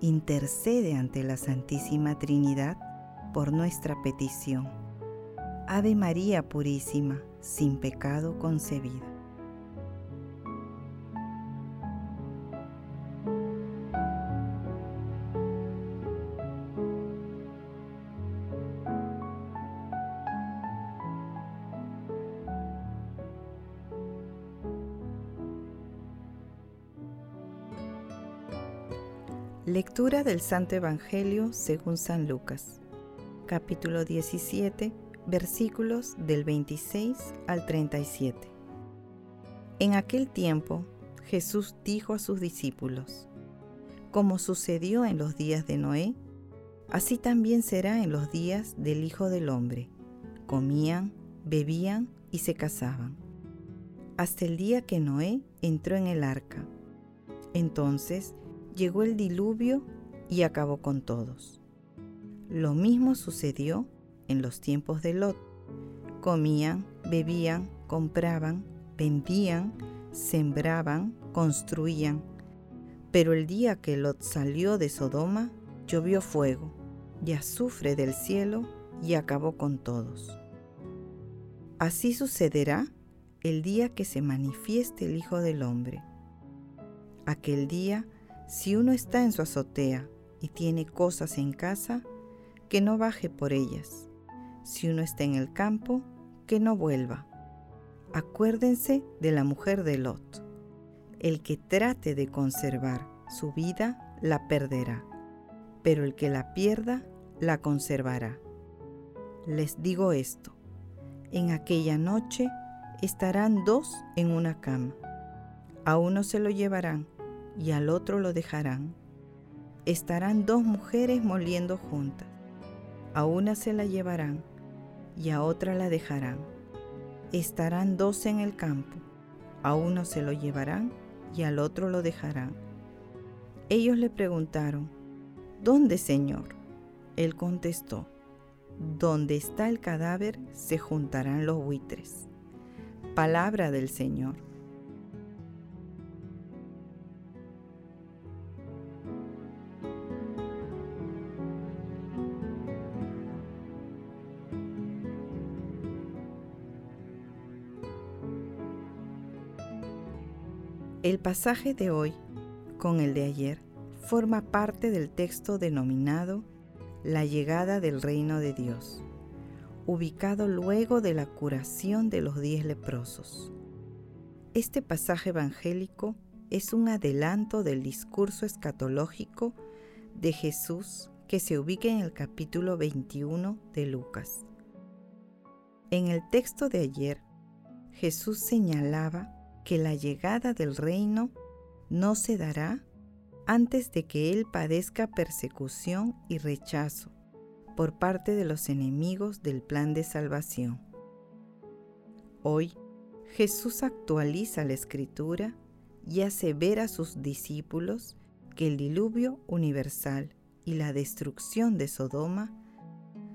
intercede ante la Santísima Trinidad por nuestra petición. Ave María Purísima, sin pecado concebida. Lectura del Santo Evangelio según San Lucas, capítulo 17, versículos del 26 al 37. En aquel tiempo Jesús dijo a sus discípulos, Como sucedió en los días de Noé, así también será en los días del Hijo del Hombre. Comían, bebían y se casaban, hasta el día que Noé entró en el arca. Entonces llegó el diluvio y acabó con todos. Lo mismo sucedió en los tiempos de Lot. Comían, bebían, compraban, vendían, sembraban, construían. Pero el día que Lot salió de Sodoma, llovió fuego y azufre del cielo y acabó con todos. Así sucederá el día que se manifieste el Hijo del Hombre. Aquel día si uno está en su azotea y tiene cosas en casa, que no baje por ellas. Si uno está en el campo, que no vuelva. Acuérdense de la mujer de Lot. El que trate de conservar su vida la perderá, pero el que la pierda la conservará. Les digo esto, en aquella noche estarán dos en una cama. A uno se lo llevarán y al otro lo dejarán. Estarán dos mujeres moliendo juntas. A una se la llevarán y a otra la dejarán. Estarán dos en el campo. A uno se lo llevarán y al otro lo dejarán. Ellos le preguntaron, ¿Dónde, Señor? Él contestó, Donde está el cadáver se juntarán los buitres. Palabra del Señor. El pasaje de hoy, con el de ayer, forma parte del texto denominado La llegada del reino de Dios, ubicado luego de la curación de los diez leprosos. Este pasaje evangélico es un adelanto del discurso escatológico de Jesús que se ubica en el capítulo 21 de Lucas. En el texto de ayer, Jesús señalaba que la llegada del reino no se dará antes de que Él padezca persecución y rechazo por parte de los enemigos del plan de salvación. Hoy, Jesús actualiza la escritura y hace ver a sus discípulos que el diluvio universal y la destrucción de Sodoma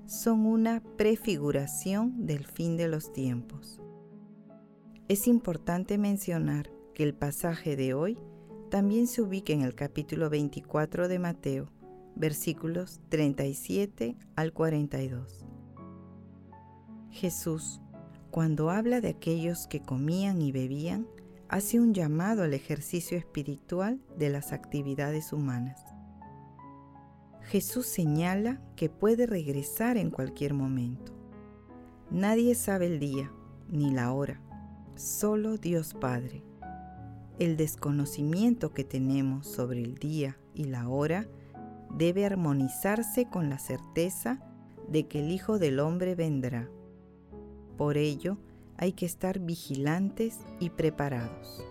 son una prefiguración del fin de los tiempos. Es importante mencionar que el pasaje de hoy también se ubica en el capítulo 24 de Mateo, versículos 37 al 42. Jesús, cuando habla de aquellos que comían y bebían, hace un llamado al ejercicio espiritual de las actividades humanas. Jesús señala que puede regresar en cualquier momento. Nadie sabe el día ni la hora solo Dios Padre. El desconocimiento que tenemos sobre el día y la hora debe armonizarse con la certeza de que el Hijo del Hombre vendrá. Por ello, hay que estar vigilantes y preparados.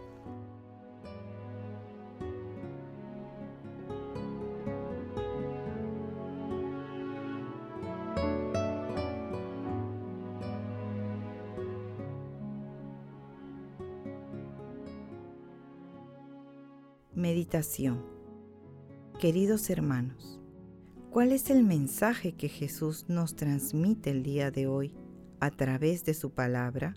Meditación Queridos hermanos, ¿cuál es el mensaje que Jesús nos transmite el día de hoy a través de su palabra?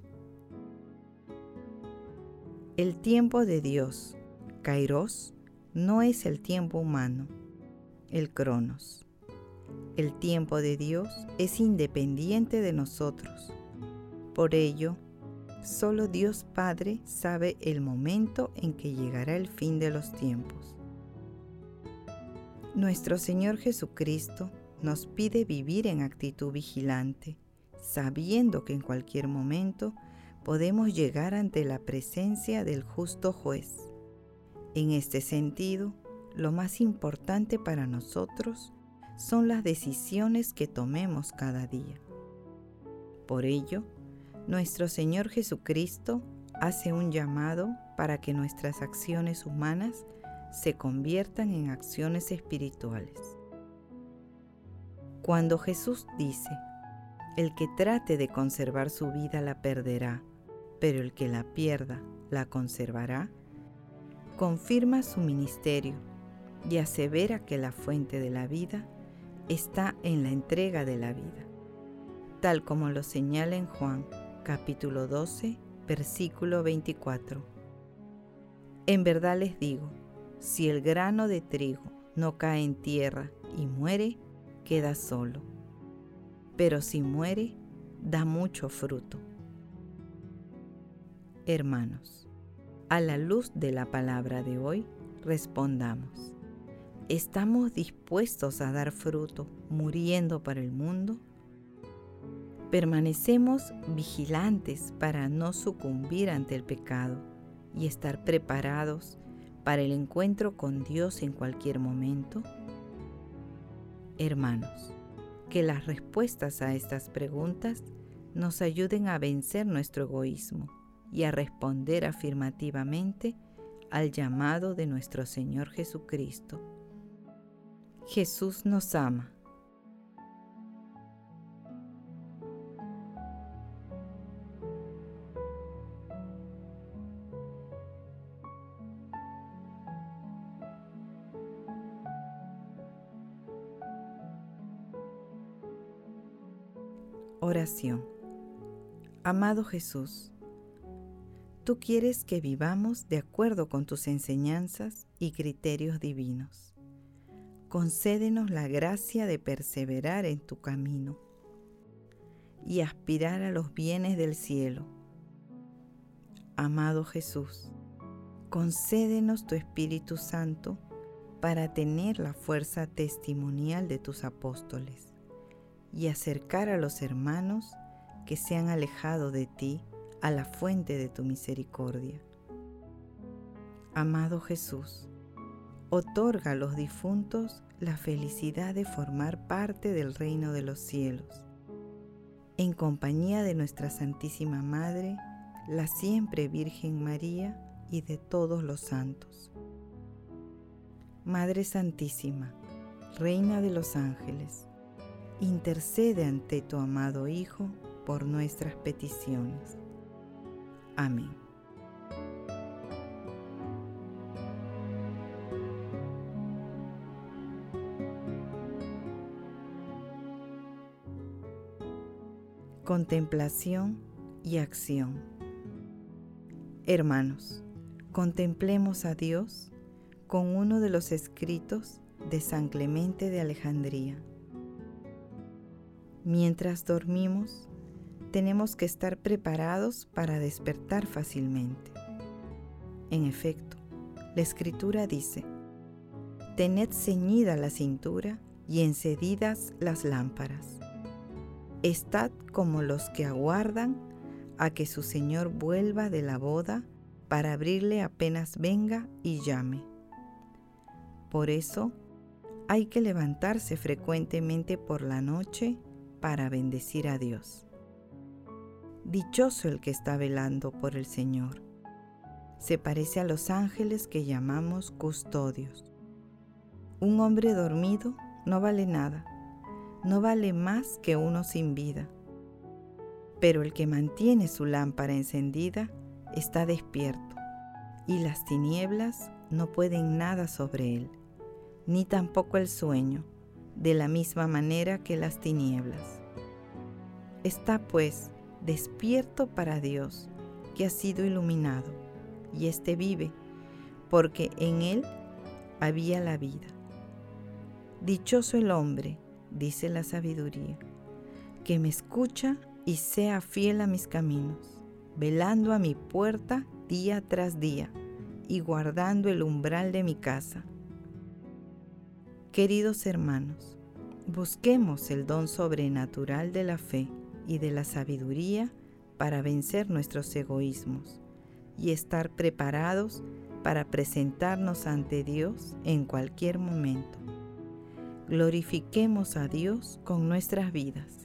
El tiempo de Dios, Kairos, no es el tiempo humano, el Cronos. El tiempo de Dios es independiente de nosotros. Por ello, solo Dios Padre sabe el momento en que llegará el fin de los tiempos. Nuestro Señor Jesucristo nos pide vivir en actitud vigilante, sabiendo que en cualquier momento podemos llegar ante la presencia del justo juez. En este sentido, lo más importante para nosotros son las decisiones que tomemos cada día. Por ello, nuestro Señor Jesucristo hace un llamado para que nuestras acciones humanas se conviertan en acciones espirituales. Cuando Jesús dice, el que trate de conservar su vida la perderá, pero el que la pierda la conservará, confirma su ministerio y asevera que la fuente de la vida está en la entrega de la vida, tal como lo señala en Juan capítulo 12, versículo 24. En verdad les digo, si el grano de trigo no cae en tierra y muere, queda solo. Pero si muere, da mucho fruto. Hermanos, a la luz de la palabra de hoy, respondamos. ¿Estamos dispuestos a dar fruto muriendo para el mundo? Permanecemos vigilantes para no sucumbir ante el pecado y estar preparados para el encuentro con Dios en cualquier momento? Hermanos, que las respuestas a estas preguntas nos ayuden a vencer nuestro egoísmo y a responder afirmativamente al llamado de nuestro Señor Jesucristo. Jesús nos ama Oración. Amado Jesús, tú quieres que vivamos de acuerdo con tus enseñanzas y criterios divinos. Concédenos la gracia de perseverar en tu camino y aspirar a los bienes del cielo. Amado Jesús, concédenos tu Espíritu Santo para tener la fuerza testimonial de tus apóstoles y acercar a los hermanos que se han alejado de ti a la fuente de tu misericordia. Amado Jesús, otorga a los difuntos la felicidad de formar parte del reino de los cielos, en compañía de nuestra Santísima Madre, la siempre Virgen María y de todos los santos. Madre Santísima, Reina de los ángeles, intercede ante tu amado Hijo por nuestras peticiones. Amén. Contemplación y acción. Hermanos, contemplemos a Dios con uno de los escritos de San Clemente de Alejandría Mientras dormimos, tenemos que estar preparados para despertar fácilmente. En efecto, la escritura dice, Tened ceñida la cintura y encedidas las lámparas. Estad como los que aguardan a que su Señor vuelva de la boda para abrirle apenas venga y llame. Por eso, hay que levantarse frecuentemente por la noche para bendecir a Dios. Dichoso el que está velando por el Señor. Se parece a los ángeles que llamamos custodios. Un hombre dormido no vale nada, no vale más que uno sin vida. Pero el que mantiene su lámpara encendida está despierto y las tinieblas no pueden nada sobre él, ni tampoco el sueño, de la misma manera que las tinieblas. Está pues despierto para Dios, que ha sido iluminado, y éste vive, porque en él había la vida. Dichoso el hombre, dice la sabiduría, que me escucha y sea fiel a mis caminos, velando a mi puerta día tras día y guardando el umbral de mi casa. Queridos hermanos, busquemos el don sobrenatural de la fe y de la sabiduría para vencer nuestros egoísmos y estar preparados para presentarnos ante Dios en cualquier momento. Glorifiquemos a Dios con nuestras vidas.